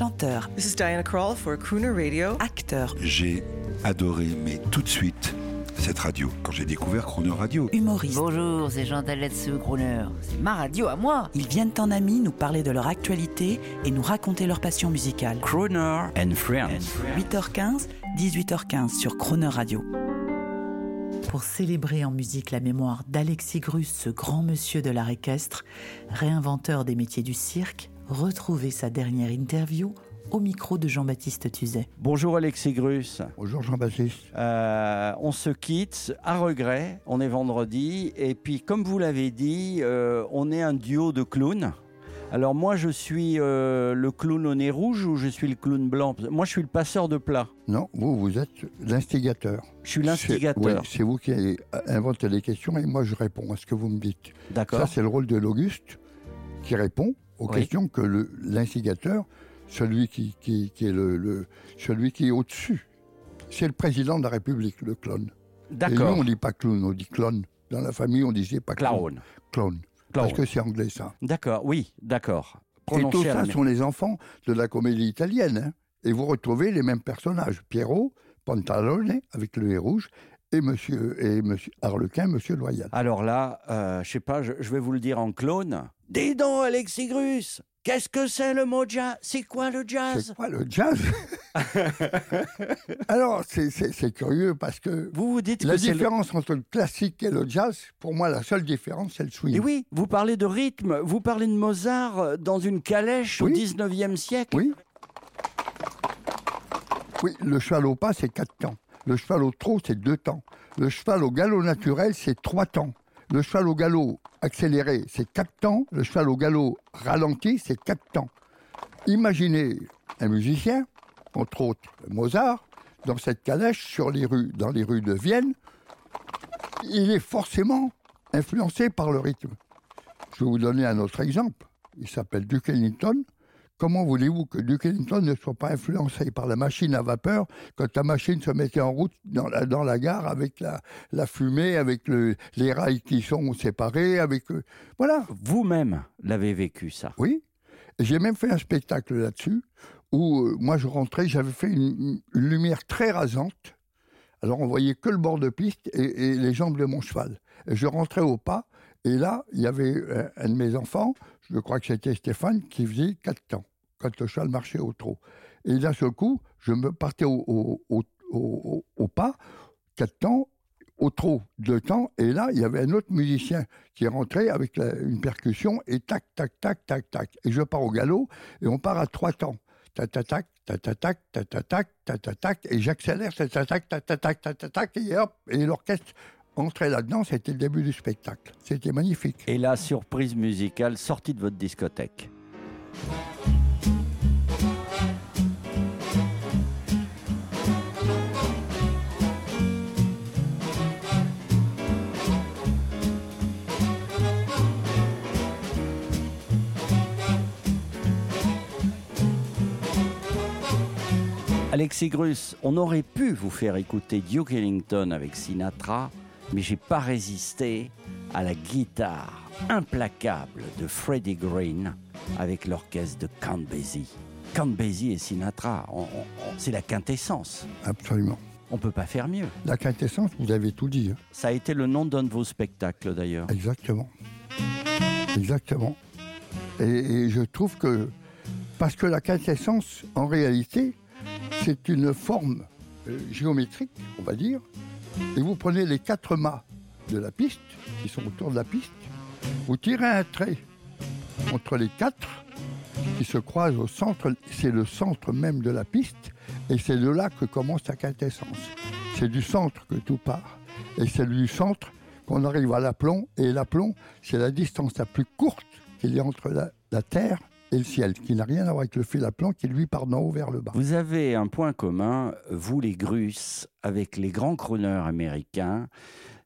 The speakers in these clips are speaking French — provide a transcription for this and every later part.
chanteur, This is Diana Krall for Crooner Radio. acteur, J'ai adoré, mais tout de suite, cette radio. Quand j'ai découvert Chrono Radio, humoriste. Bonjour, c'est Jean Taletsu Crooner. C'est ma radio à moi. Ils viennent en amis nous parler de leur actualité et nous raconter leur passion musicale. Croner and Friends. 8h15, 18h15 sur Croner Radio. Pour célébrer en musique la mémoire d'Alexis Grus, ce grand monsieur de l'art équestre, réinventeur des métiers du cirque, retrouvez sa dernière interview au micro de Jean-Baptiste Tuzet. Bonjour Alexis Grus. Bonjour Jean-Baptiste. Euh, on se quitte à regret, on est vendredi, et puis comme vous l'avez dit, euh, on est un duo de clowns. Alors moi je suis euh, le clown au nez rouge ou je suis le clown blanc? Moi je suis le passeur de plats. Non, vous, vous êtes l'instigateur. Je suis C'est- l'instigateur. oui, C'est vous qui avez inventé les questions et moi je réponds à ce que vous me dites. D'accord. Ça, c'est le rôle de l'Auguste qui répond aux Oui. questions que l'instigateur, celui qui, qui- qui est le, le- celui qui est au-dessus, c'est le président de la République, le clone. Et nous, D'accord. on dit pas clown, on dit clone. Dans la famille, on disait pas clown. Clown. Clone. Parce que c'est anglais, ça. D'accord, oui, d'accord. Et tout ça sont les enfants de la comédie italienne. hein. Et vous retrouvez les mêmes personnages. Pierrot, Pantalone, avec le nez rouge, et monsieur, et monsieur Harlequin, monsieur Loyal. Alors là, euh, je sais pas, je, je vais vous le dire en clone. Dis donc Alexis Grus, qu'est-ce que c'est le mot jazz? C'est quoi le jazz? C'est quoi le jazz? Alors, c'est- curieux parce que Vous vous dites la que c'est le... différence entre le classique et le jazz, pour moi, la seule différence, c'est le swing. Et oui, vous parlez de rythme, vous parlez de Mozart euh, dans une calèche Oui. au 19e siècle? Oui. Oui, le pas, c'est quatre temps. Le cheval au trot, c'est deux temps. Le cheval au galop naturel, c'est trois temps. Le cheval au galop accéléré, c'est quatre temps. Le cheval au galop ralenti, c'est quatre temps. Imaginez un musicien, entre autres Mozart, dans cette calèche sur les rues, dans les rues de Vienne. Il est forcément influencé par le rythme. Je vais vous donner un autre exemple. Il s'appelle Duke Ellington. Comment voulez-vous que Duke Ellington ne soit pas influencé par la machine à vapeur quand la machine se mettait en route dans la, dans la gare avec la, la fumée, avec le, les rails qui sont séparés, avec... euh, voilà, Vous-même l'avez vécu ça. oui. J'ai même fait un spectacle là-dessus où euh, moi je rentrais, j'avais fait une, une lumière très rasante. Alors on voyait que le bord de piste et, et les jambes de mon cheval. Et je rentrais au pas et là il y avait un de mes enfants, je crois que c'était Stéphane, qui faisait quatre temps quand le cheval marchait au trot. Et d'un seul coup, je me partais au, au, au, au pas, quatre temps, au trot, deux temps, et là, il y avait un autre musicien qui rentrait avec la, une percussion, et tac, tac, tac, tac, tac. Et je pars au galop, et on part à trois temps. Tatatac, tatatac, tatatac, tatatac, et j'accélère, tatatac, tatatac, tatatac, et hop, et l'orchestre entrait là-dedans, c'était le début du spectacle. C'était magnifique. Et la surprise musicale sortie de votre discothèque. Alexis Grus, on aurait pu vous faire écouter Duke Ellington avec Sinatra, mais j'ai pas résisté à la guitare implacable de Freddie Green avec l'orchestre de Count Basie. Count Basie et Sinatra, c'est la quintessence. Absolument. On peut pas faire mieux. La quintessence, vous avez tout dit. hein. Ça a été le nom d'un de vos spectacles d'ailleurs. Exactement. Exactement. Et, et je trouve que, parce que la quintessence, en réalité, c'est une forme euh, géométrique, on va dire, et vous prenez les quatre mâts de la piste, qui sont autour de la piste, vous tirez un trait entre les quatre, qui se croisent au centre, c'est le centre même de la piste, et c'est de là que commence la quintessence. C'est du centre que tout part. Et c'est du centre qu'on arrive à l'aplomb, et l'aplomb, c'est la distance la plus courte qu'il y a entre la, la Terre et le ciel, qui n'a rien à voir avec le fil à plomb qui lui part d'en haut vers le bas. Vous avez un point commun, vous les Grus, avec les grands crooners américains,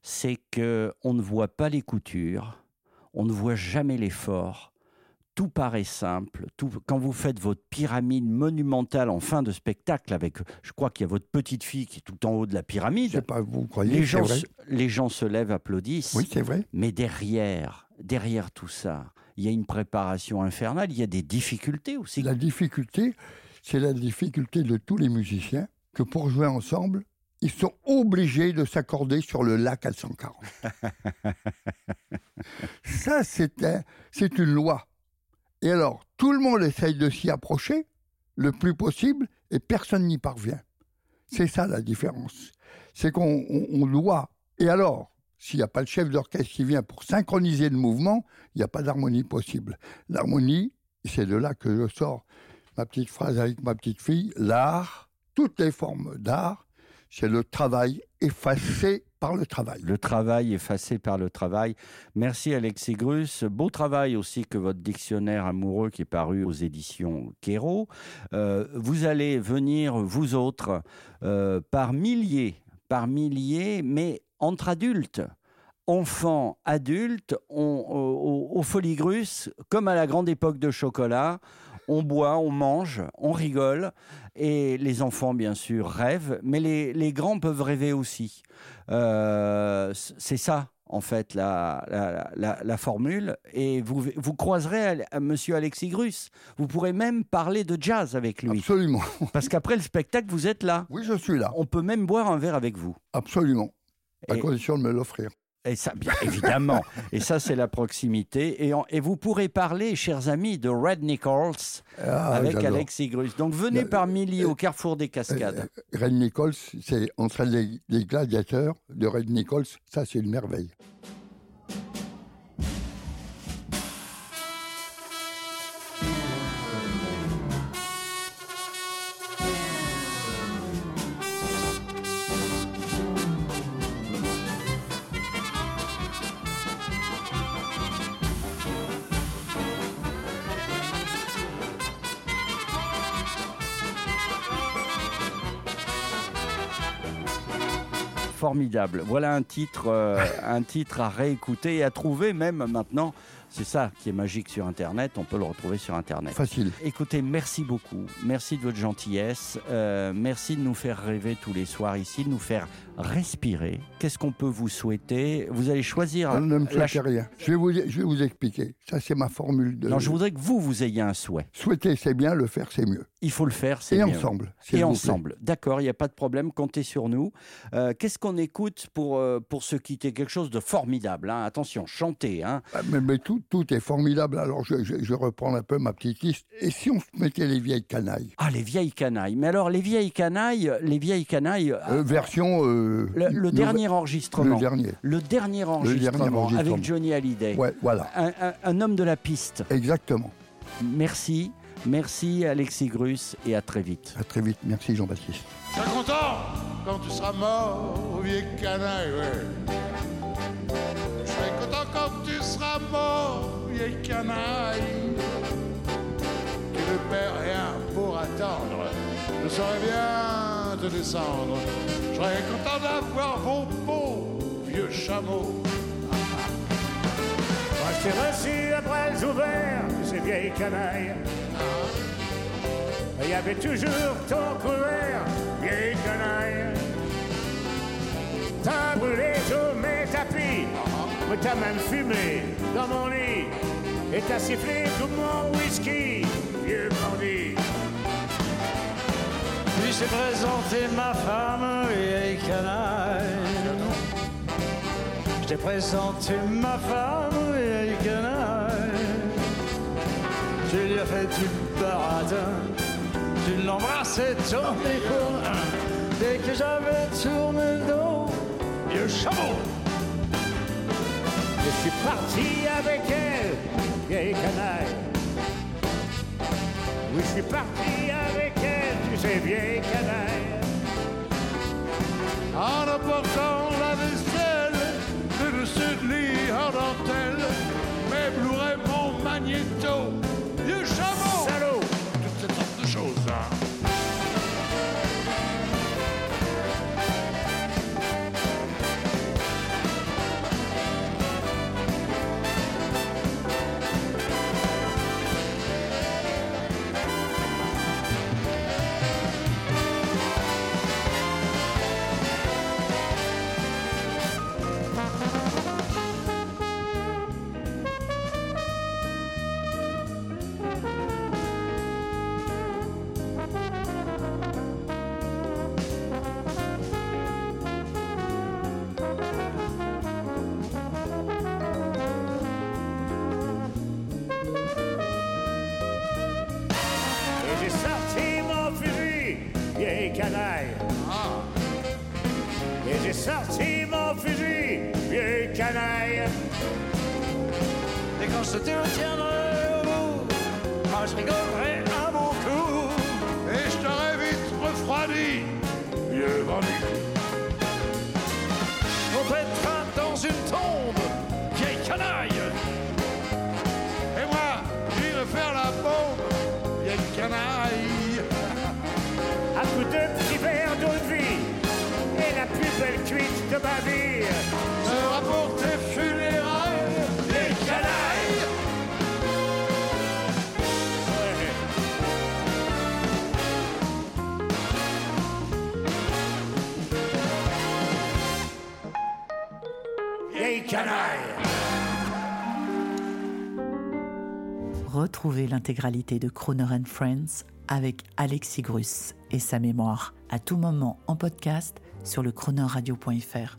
c'est que on ne voit pas les coutures, on ne voit jamais l'effort. Tout paraît simple. Tout, quand vous faites votre pyramide monumentale en fin de spectacle, avec, je crois qu'il y a votre petite fille qui est tout en haut de la Je pyramide, sais pas, vous croyez, les gens, vrai? se, les gens se lèvent, applaudissent. Oui, c'est vrai. Mais derrière, derrière tout ça, il y a une préparation infernale, il y a des difficultés aussi. La difficulté, c'est la difficulté de tous les musiciens que pour jouer ensemble, ils sont obligés de s'accorder sur le lac 440. Ça, c'est un- c'est une loi. Et alors, tout le monde essaye de s'y approcher le plus possible et personne n'y parvient. C'est ça la différence. C'est qu'on on- on doit. Et alors, s'il n'y a pas le chef d'orchestre qui vient pour synchroniser le mouvement, il n'y a pas d'harmonie possible. L'harmonie, c'est de là que je sors ma petite phrase avec ma petite fille, l'art, toutes les formes d'art, c'est le travail effacé par le travail. Le travail effacé par le travail. Merci Alexis Grus. Beau travail aussi que votre dictionnaire amoureux qui est paru aux éditions Quéro. Euh, vous allez venir, vous autres, euh, par milliers, par milliers, mais entre adultes. Enfants, adultes, on, au, au Folie comme à la grande époque de chocolat, on boit, on mange, on rigole, et les enfants, bien sûr, rêvent, mais les, les grands peuvent rêver aussi. Euh, c'est ça, en fait, la, la, la- la formule. Et vous, vous croiserez à Monsieur Alexis Grus. Vous pourrez même parler de jazz avec lui. Absolument. Parce qu'après le spectacle, vous êtes là. Oui, je suis là. On peut même boire un verre avec vous. Absolument. À Et- condition de me l'offrir. Et ça, bien évidemment. et ça, c'est la proximité. Et, en- et vous pourrez parler, chers amis, de Red Nichols Ah, avec j'adore. Alexis Grus. Donc venez Le- par milliers au carrefour des Cascades. Euh, Red Nichols, c'est entre les, les gladiateurs de Red Nichols, ça c'est une merveille. Voilà euh, un titre à réécouter et à trouver même maintenant. C'est ça qui est magique sur Internet. On peut le retrouver sur Internet. Facile. Écoutez, merci beaucoup. Merci de votre gentillesse. Euh, merci de nous faire rêver tous les soirs ici, de nous faire respirer. Qu'est-ce qu'on peut vous souhaiter? Vous allez choisir. Non, ne me la souhaitez rien. Je vais, vous, je vais vous expliquer. Ça, c'est ma formule de. Non, je voudrais que vous, vous ayez un souhait. Souhaiter, c'est bien. Le faire, c'est mieux. Il faut le faire, c'est Et mieux. ensemble. Et ensemble. D'accord, il n'y a pas de problème, comptez sur nous. Euh, Qu'est-ce qu'on écoute pour, euh, pour se quitter? Quelque chose de formidable. hein. Attention, chantez. Hein. Ah, Mais, mais tout, tout est formidable. Alors, je, je, je reprends un peu ma petite liste. Et si on se mettait les vieilles canailles? Ah, les vieilles canailles. Mais alors, les vieilles canailles, les vieilles canailles. Euh, Version. euh, le, dernier enregistrement. Le dernier. Le dernier enregistrement, enregistrement. avec Johnny Hallyday. Ouais, voilà. Un, un- un homme de la piste. Exactement. Merci. Merci Alexis Grus et à très vite. À très vite. Merci, Jean-Baptiste. Tu seras content quand tu seras mort, vieille canaille, ouais. Je serai content quand vieille canaille. Tu ne perds rien pour attendre. Je saurais bien te descendre. Je serais content d'avoir vos beaux vieux chameaux. Moi je t'ai reçu après les ouverts, ces vieilles canailles. Il y avait toujours ton couvert, vieille canaille. T'as brûlé tous mes tapis, mais t'as même fumé dans mon lit. Et t'as sifflé tout mon whisky, vieux bandit. Puis j'ai présenté ma femme, vieille canaille. Je t'ai présenté ma femme, vieille canaille. Tu lui as fait du baratin, tu l'embrassais ton épaule. Dès que j'avais tourné le dos, vieux chameau. Je suis parti avec elle, vieille canaille. Oui, je suis parti avec elle, tu sais, vieille canaille. En apportant la vaisselle, le dessus de lit en dentelle, mes mon magnéto, vieux chameau. Salaud! Toutes ces sortes de choses, hein. Sorti mon fusil, vieux canaille. Et quand je te retiendrai au bout, moi je rigolerai à mon cou. Et je t'aurais vite refroidi, vieux bandit. On mettra dans une tombe, Retrouvez l'intégralité de Croner and Friends avec Alexis Grus et sa mémoire à tout moment en podcast sur le chroneurradio.fr.